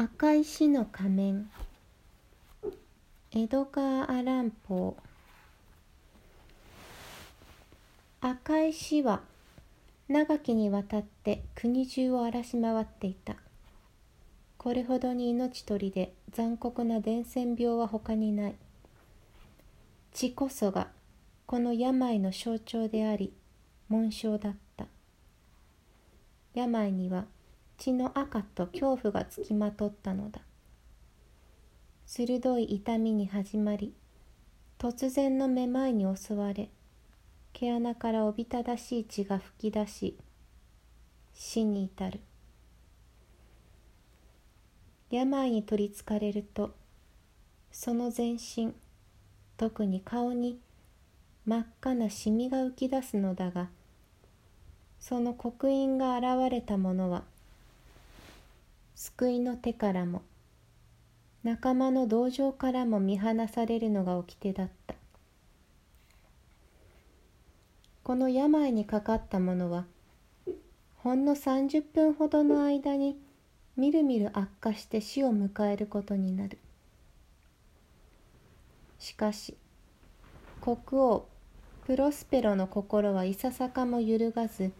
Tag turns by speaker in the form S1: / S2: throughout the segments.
S1: 赤石の仮面。江戸川アランポ赤石は長きにわたって国中を荒らし回っていた。これほどに命取りで残酷な伝染病は他にない。血こそがこの病の象徴であり紋章だった。病には血の赤と恐怖がつきまとったのだ。鋭い痛みに始まり突然のめまいに襲われ毛穴からおびただしい血が噴き出し死に至る。病に取りつかれるとその全身特に顔に真っ赤なシミが浮き出すのだがその刻印が現れたものは救いの手からも仲間の同情からも見放されるのが掟だった。この病にかかった者はほんの30分ほどの間にみるみる悪化して死を迎えることになる。しかし国王プロスペロの心はいささかも揺るがず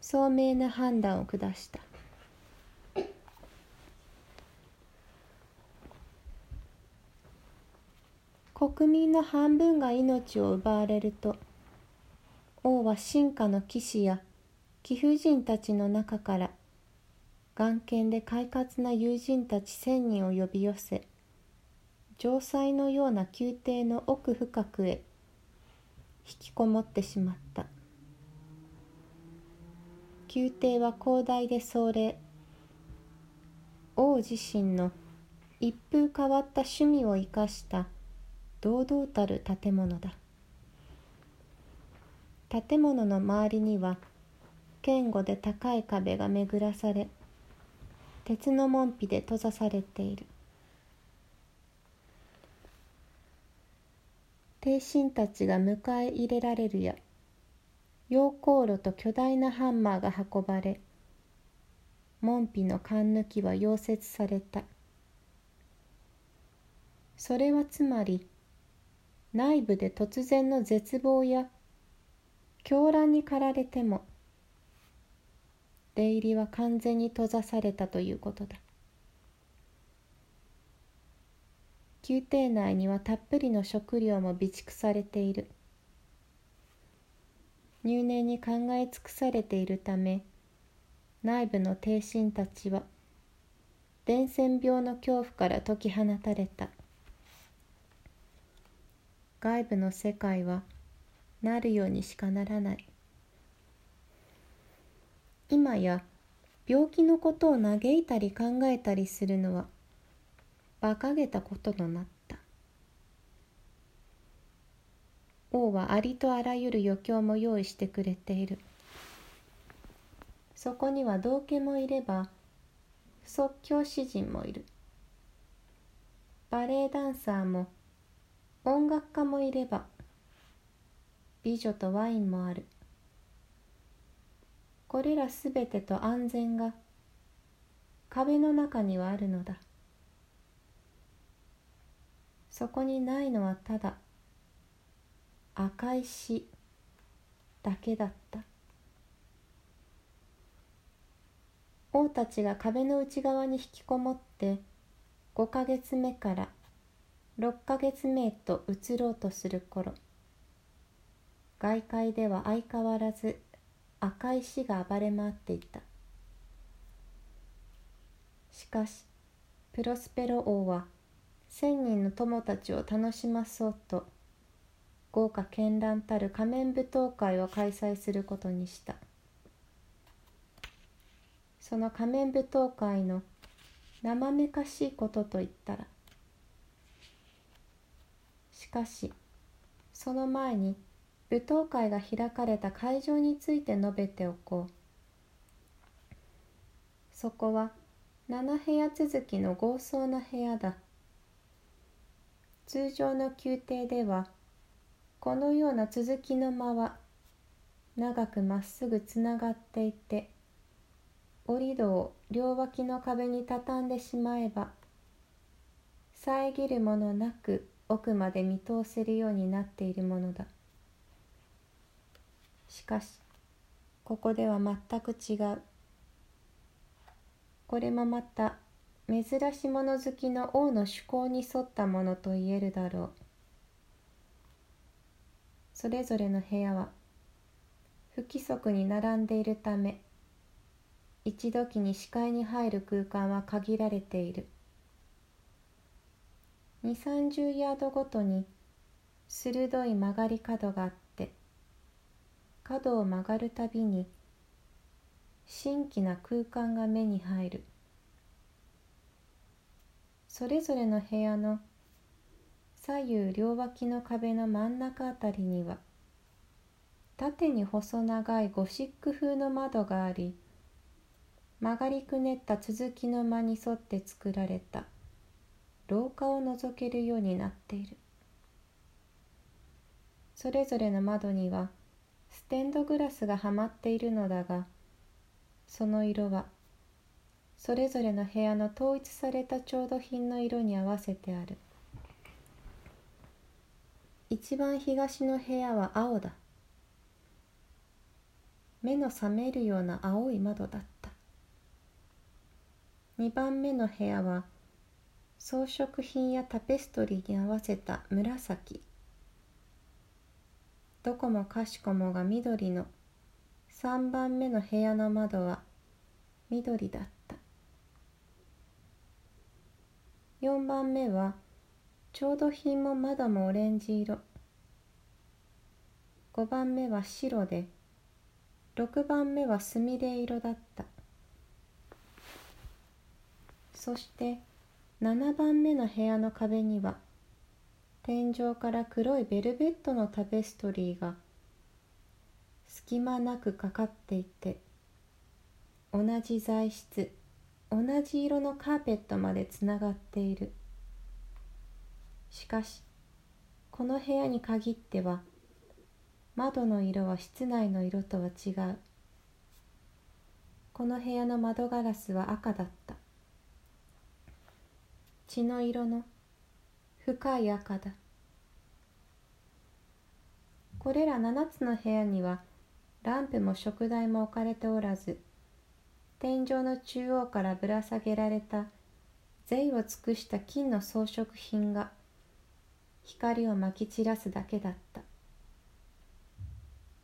S1: 聡明な判断を下した。国民の半分が命を奪われると王は進化の騎士や貴婦人たちの中から眼見で快活な友人たち千人を呼び寄せ城塞のような宮廷の奥深くへ引きこもってしまった。宮廷は広大で壮麗。王自身の一風変わった趣味を生かした堂々たる建物だ。建物の周りには堅固で高い壁が巡らされ鉄の門扉で閉ざされている。帝臣たちが迎え入れられるや溶鉱炉と巨大なハンマーが運ばれ門扉の缶抜きは溶接された。それはつまり内部で突然の絶望や狂乱に駆られても出入りは完全に閉ざされたということだ。宮廷内にはたっぷりの食料も備蓄されている。入念に考え尽くされているため内部の帝臣たちは伝染病の恐怖から解き放たれた。外部の世界はなるようにしかならない。今や病気のことを嘆いたり考えたりするのは馬鹿げたこととなった。王はありとあらゆる余興も用意してくれている。そこには道家もいれば即興詩人もいる。バレエダンサーも音楽家もいれば美女とワインもある。これらすべてと安全が壁の中にはあるのだ。そこにないのはただ赤い死だけだった。王たちが壁の内側に引きこもって5ヶ月目から6ヶ月目へと移ろうとする頃外界では相変わらず赤い死が暴れ回っていた。しかしプロスペロ王は千人の友たちを楽しまそうと豪華絢爛たる仮面舞踏会を開催することにした。その仮面舞踏会の生めかしいことといったらかしその前に舞踏会が開かれた会場について述べておこう。そこは7部屋続きの豪壮な部屋だ。通常の宮廷ではこのような続きの間は長くまっすぐつながっていて折り戸を両脇の壁に畳んでしまえば遮るものなく奥まで見通せるようになっているものだ。しかしここでは全く違う。これもまた珍しもの好きの王の趣向に沿ったものと言えるだろう。それぞれの部屋は不規則に並んでいるため一時に視界に入る空間は限られている。2 3 0ヤードごとに鋭い曲がり角があって角を曲がるたびに新規な空間が目に入る。それぞれの部屋の左右両脇の壁の真ん中あたりには縦に細長いゴシック風の窓があり曲がりくねった続きの間に沿って作られた。廊下を覗けるようになっている。それぞれの窓にはステンドグラスがはまっているのだがその色はそれぞれの部屋の統一された調度品の色に合わせてある。一番東の部屋は青だ。目の覚めるような青い窓だった。2番目の部屋は装飾品やタペストリーに合わせた紫。どこもかしこもが緑の。3番目の部屋の窓は緑だった。4番目は調度品も窓もオレンジ色。5番目は白で。6番目はすみれ色だった。そして7番目の部屋の壁には天井から黒いベルベットのタペストリーが隙間なくかかっていて同じ材質同じ色のカーペットまでつながっている。しかしこの部屋に限っては窓の色は室内の色とは違う。この部屋の窓ガラスは赤だった。血の色の深い赤だ。これら7つの部屋にはランプも食台も置かれておらず天井の中央からぶら下げられた贅を尽くした金の装飾品が光をまき散らすだけだった。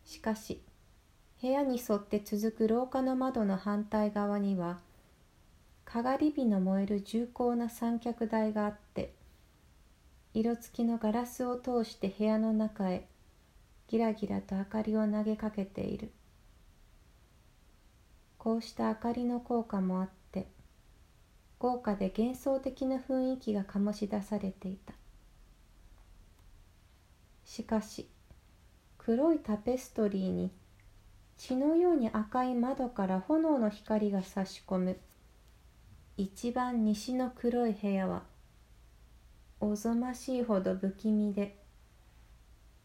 S1: しかし部屋に沿って続く廊下の窓の反対側にはかがり火の燃える重厚な三脚台があって色付きのガラスを通して部屋の中へギラギラと明かりを投げかけている。こうした明かりの効果もあって豪華で幻想的な雰囲気が醸し出されていた。しかし黒いタペストリーに血のように赤い窓から炎の光が差し込む一番西の黒い部屋はおぞましいほど不気味で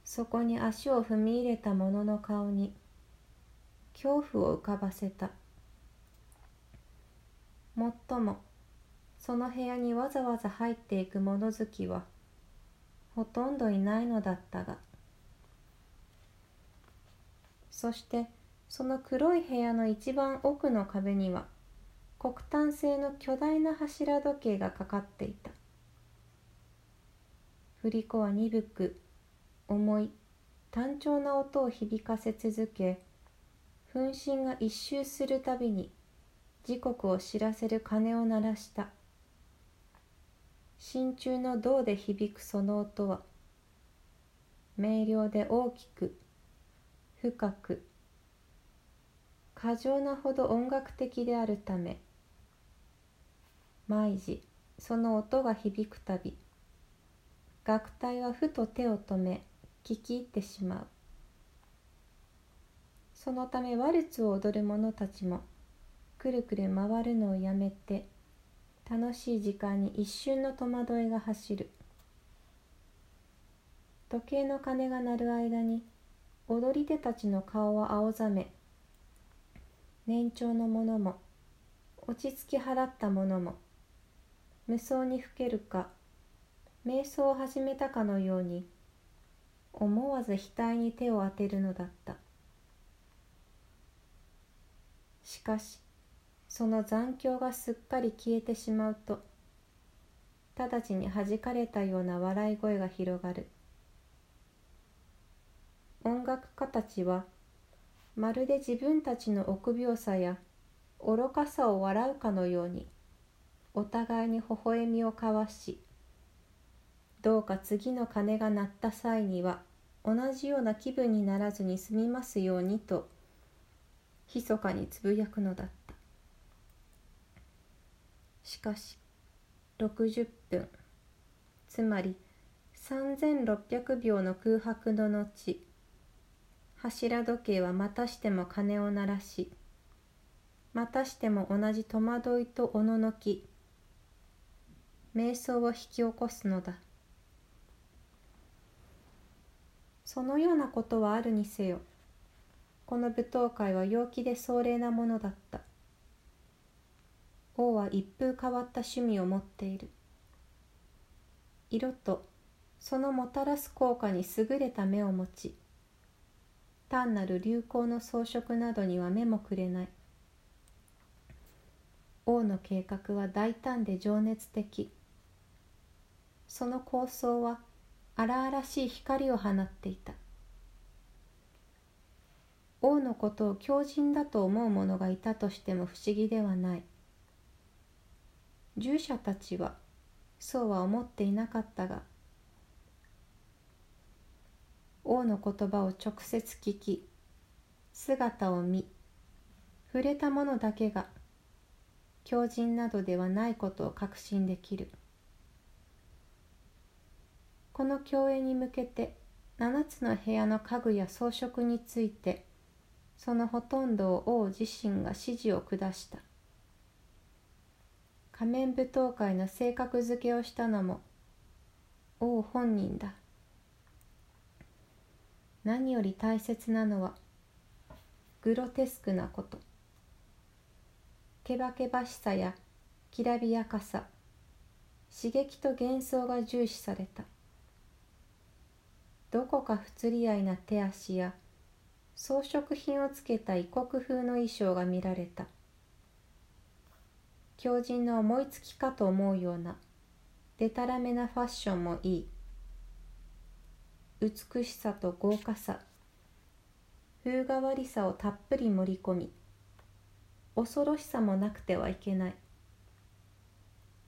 S1: そこに足を踏み入れた者の顔に恐怖を浮かばせた。もっともその部屋にわざわざ入っていく物好きはほとんどいないのだったがそしてその黒い部屋の一番奥の壁には黒炭製の巨大な柱時計がかかっていた。振り子は鈍く重い単調な音を響かせ続け分身が一周するたびに時刻を知らせる鐘を鳴らした。真鍮の銅で響くその音は明瞭で大きく深く過剰なほど音楽的であるため毎時その音が響くたび。楽隊はふと手を止め聞き入ってしまう。そのためワルツを踊る者たちもくるくる回るのをやめて楽しい時間に一瞬の戸惑いが走る。時計の鐘が鳴る間に踊り手たちの顔は青ざめ年長の者も落ち着き払った者も無双にふけるか瞑想を始めたかのように思わず額に手を当てるのだった。しかしその残響がすっかり消えてしまうと直ちにはじかれたような笑い声が広がる。音楽家たちはまるで自分たちの臆病さや愚かさを笑うかのようにお互いに微笑みを交わしどうか次の鐘が鳴った際には同じような気分にならずに済みますようにと密かにつぶやくのだった。しかし60分つまり3600秒の空白の後柱時計はまたしても鐘を鳴らしまたしても同じ戸惑いとおののき瞑想を引き起こすのだ。そのようなことはあるにせよこの舞踏会は陽気で壮麗なものだった。王は一風変わった趣味を持っている。色とそのもたらす効果に優れた目を持ち単なる流行の装飾などには目もくれない。王の計画は大胆で情熱的。その構想は荒々しい光を放っていた。王のことを強靭だと思う者がいたとしても不思議ではない。従者たちはそうは思っていなかったが王の言葉を直接聞き姿を見触れた者だけが強靭などではないことを確信できる。この共演に向けて7つの部屋の家具や装飾についてそのほとんどを王自身が指示を下した。仮面舞踏会の性格付けをしたのも王本人だ。何より大切なのはグロテスクなこと。けばけばしさやきらびやかさ刺激と幻想が重視された。どこか不釣り合いな手足や装飾品をつけた異国風の衣装が見られた。強靭の思いつきかと思うようなでたらめなファッションもいい。美しさと豪華さ風変わりさをたっぷり盛り込み恐ろしさもなくてはいけない。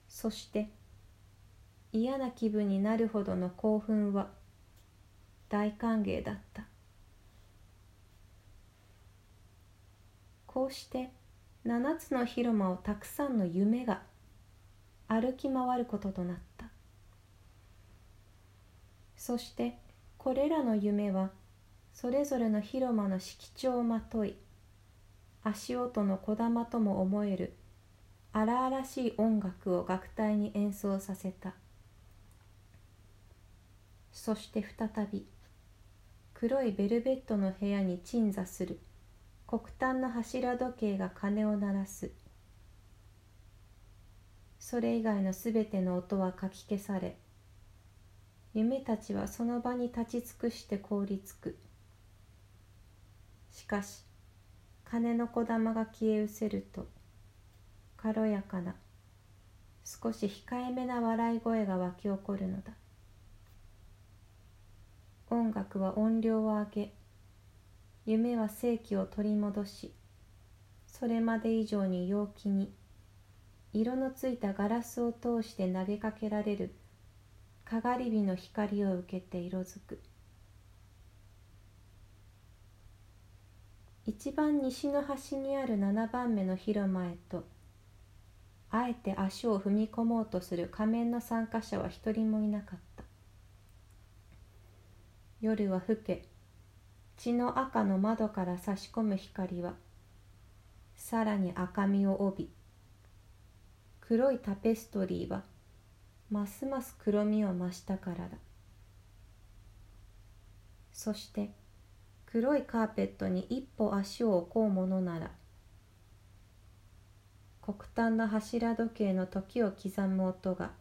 S1: そして嫌な気分になるほどの興奮は大歓迎だった。こうして7つの広間をたくさんの夢が歩き回ることとなった。そしてこれらの夢はそれぞれの広間の色調をまとい足音のこだまとも思える荒々しい音楽を楽隊に演奏させた。そして再び黒いベルベットの部屋に鎮座する「黒炭の柱時計が鐘を鳴らす。それ以外のすべての音はかき消され夢たちはその場に立ち尽くして凍りつく。しかし鐘のこだまが消え失せると軽やかな少し控えめな笑い声が湧き起こるのだ。音楽は音量を上げ夢は正気を取り戻しそれまで以上に陽気に色のついたガラスを通して投げかけられるかがり火の光を受けて色づく。一番西の端にある7番目の広間へとあえて足を踏み込もうとする仮面の参加者は一人もいなかった。夜は更け。血の赤の窓から差し込む光はさらに赤みを帯び黒いタペストリーはますます黒みを増したからだ。そして黒いカーペットに一歩足を置こうものなら黒炭の柱時計の時を刻む音が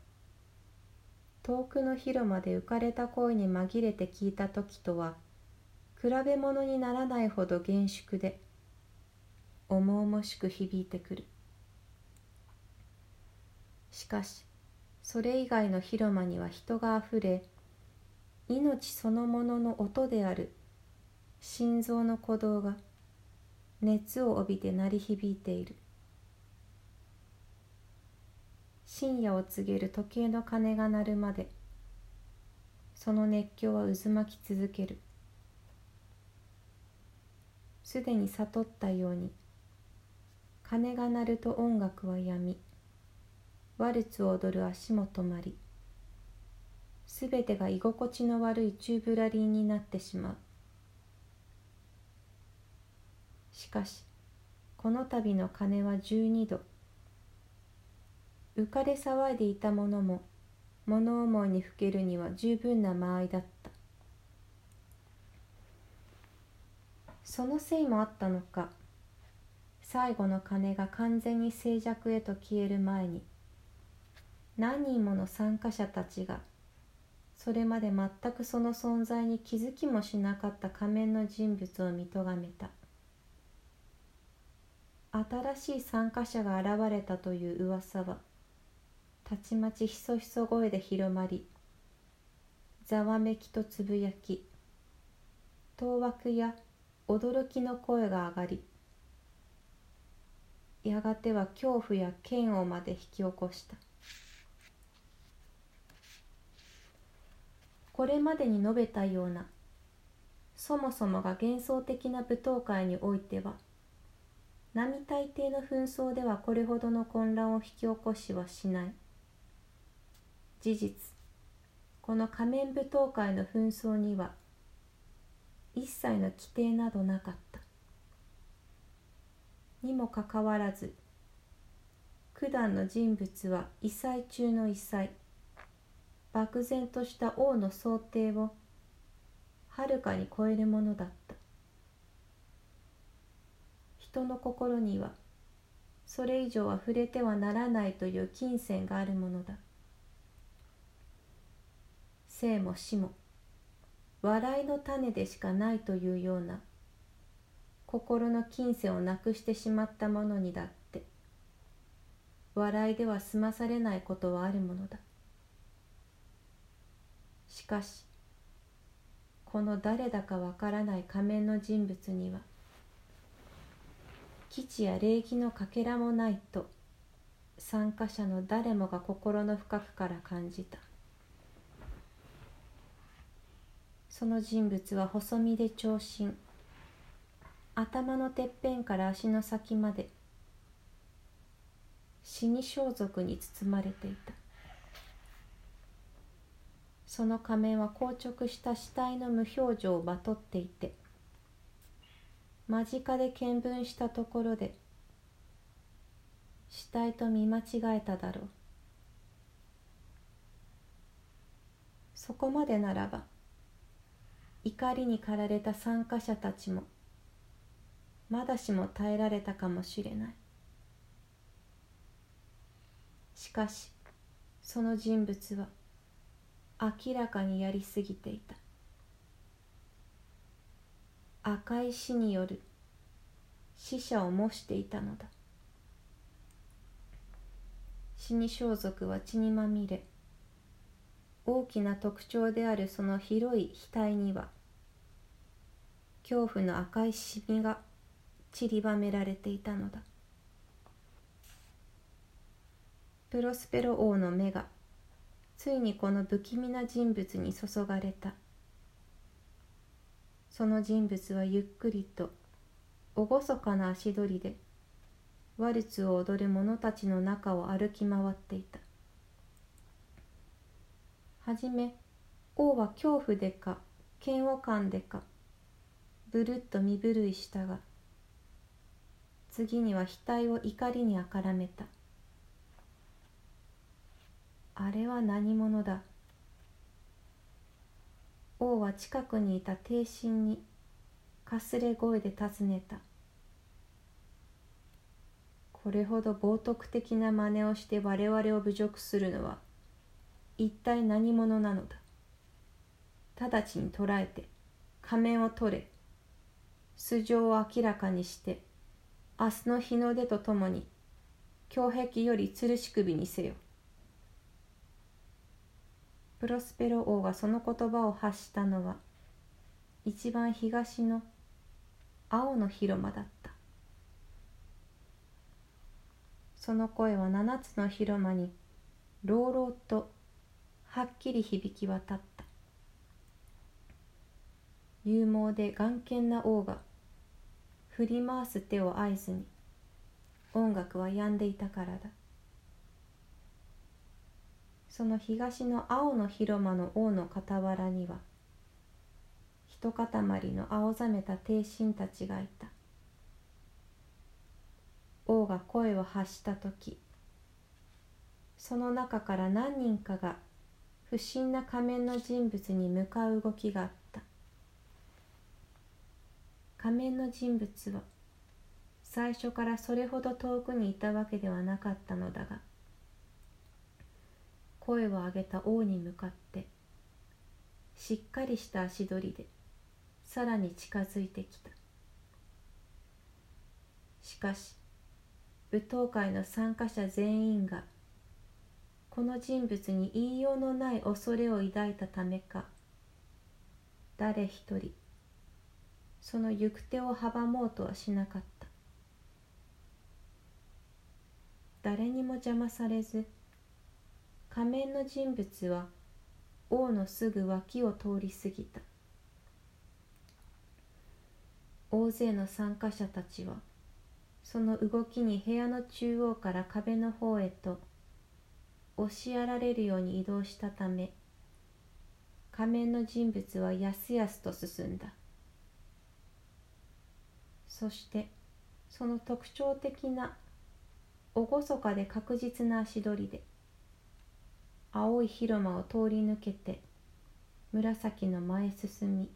S1: 遠くの広間で浮かれた声に紛れて聞いた時とは比べ物にならないほど厳粛で重々しく響いてくる。しかしそれ以外の広間には人があふれ命そのものの音である心臓の鼓動が熱を帯びて鳴り響いている。深夜を告げる時計の鐘が鳴るまでその熱狂は渦巻き続ける。すでに悟ったように鐘が鳴ると音楽はやみワルツを踊る足も止まりすべてが居心地の悪い宙ぶらりんになってしまう。しかしこの度の鐘は12度浮かれ騒いでいた者も物思いにふけるには十分な間合いだった。そのせいもあったのか。最後の鐘が完全に静寂へと消える前に何人もの参加者たちがそれまで全くその存在に気づきもしなかった仮面の人物を見とがめた。新しい参加者が現れたという噂はたちまちひそひそ声で広まりざわめきとつぶやき当惑や驚きの声が上がりやがては恐怖や嫌悪まで引き起こした。これまでに述べたようなそもそもが幻想的な舞踏会においては並大抵の紛争ではこれほどの混乱を引き起こしはしない。事実。この仮面舞踏会の紛争には一切の規定などなかった。にもかかわらず九段の人物は異彩中の異彩漠然とした王の想定をはるかに超えるものだった。人の心にはそれ以上は触れてはならないという金銭があるものだ。生も死も笑いの種でしかないというような心の金銭をなくしてしまった者にだって笑いでは済まされないことはあるものだ。しかしこの誰だかわからない仮面の人物には基地や礼儀のかけらもないと参加者の誰もが心の深くから感じた。その人物は細身で長身。頭のてっぺんから足の先まで。死に装束に包まれていた。その仮面は硬直した死体の無表情をまとっていて間近で見聞したところで死体と見間違えただろう。そこまでならば怒りに駆られた参加者たちもまだしも耐えられたかもしれない。しかしその人物は明らかにやりすぎていた。赤い死による死者を模していたのだ。死に装束は血にまみれ大きな特徴であるその広い額には恐怖の赤いシミが散りばめられていたのだ。プロスペロ王の目がついにこの不気味な人物に注がれた。その人物はゆっくりと厳かな足取りでワルツを踊る者たちの中を歩き回っていた。はじめ王は恐怖でか嫌悪感でかぶるっと身震いしたが次には額を怒りにあからめた。あれは何者だ？王は近くにいた帝神にかすれ声で尋ねた。これほど冒涜的な真似をして我々を侮辱するのは一体何者なのだ？直ちに捕らえて仮面を取れ素性を明らかにして明日の日の出とともに胸壁より吊るし首にせよ。プロスペロ王がその言葉を発したのは一番東の青の広間だった。その声は七つの広間に朗々とはっきり響き渡った。勇猛で眼見な王が振り回す手を合図に音楽は止んでいたからだ。その東の青の広間の王の傍らには一塊の青ざめた帝臣たちがいた。王が声を発した時その中から何人かが不審な仮面の人物に向かう動きがあった。仮面の人物は最初からそれほど遠くにいたわけではなかったのだが声を上げた王に向かってしっかりした足取りでさらに近づいてきた。しかし舞踏会の参加者全員がこの人物に言いようのない恐れを抱いたためか誰一人その行く手を阻もうとはしなかった。誰にも邪魔されず仮面の人物は王のすぐ脇を通り過ぎた。大勢の参加者たちはその動きに部屋の中央から壁の方へと押しやられるように移動したため仮面の人物はやすやすと進んだ。そしてその特徴的な厳かで確実な足取りで青い広間を通り抜けて紫の前進み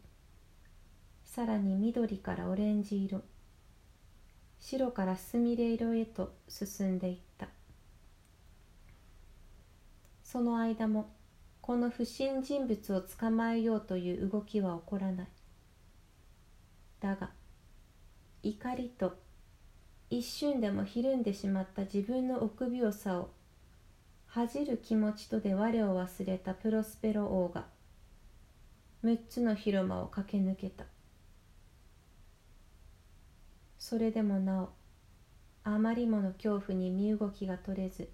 S1: さらに緑からオレンジ色白からすみれ色へと進んでいった。その間もこの不審人物を捕まえようという動きは起こらない。だが怒りと一瞬でもひるんでしまった自分の臆病さを恥じる気持ちとで我を忘れたプロスペロ王が6つの広間を駆け抜けた。それでもなおあまりもの恐怖に身動きが取れず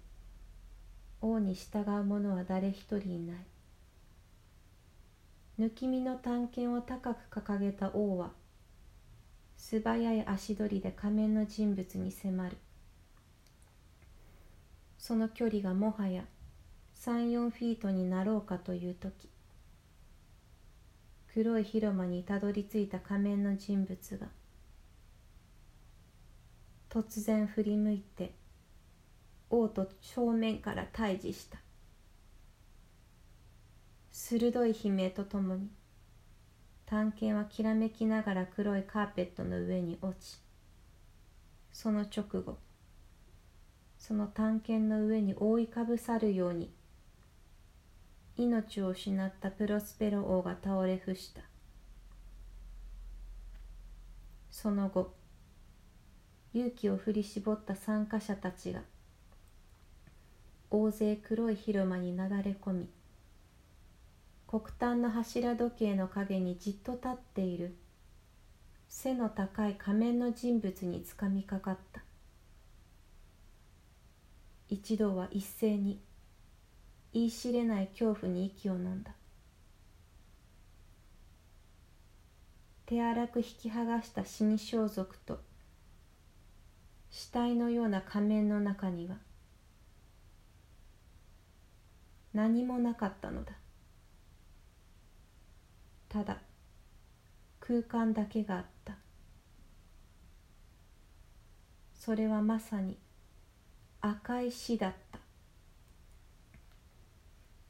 S1: 王に従う者は誰一人いない。抜き身の探検を高く掲げた王は素早い足取りで仮面の人物に迫る。その距離がもはや34フィートになろうかという時。黒い広間にたどり着いた仮面の人物が突然振り向いて王と正面から対峙した。鋭い悲鳴とともに探検はきらめきながら黒いカーペットの上に落ちその直後その探検の上に覆いかぶさるように命を失ったプロスペロ王が倒れ伏した。その後勇気を振り絞った参加者たちが大勢黒い広間になだれ込み黒炭の柱時計の陰にじっと立っている背の高い仮面の人物につかみかかった。一同は一斉に言い知れない恐怖に息を飲んだ。手荒く引き剥がした死に装束と死体のような仮面の中には何もなかったのだ。ただ空間だけがあった。それはまさに赤い死だった。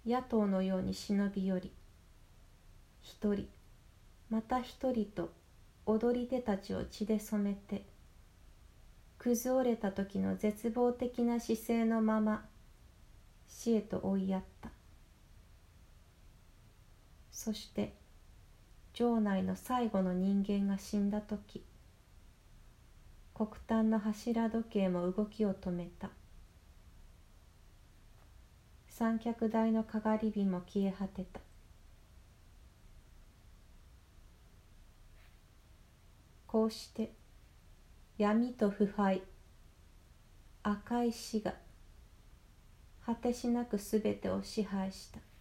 S1: 野党のように忍び寄り一人また一人と踊り手たちを血で染めて崩れた時の絶望的な姿勢のまま死へと追いやった。そして城内の最後の人間が死んだ時黒炭の柱時計も動きを止めた。三脚台のかがり火も消え果てた。こうして闇と腐敗赤い死が果てしなく全てを支配した。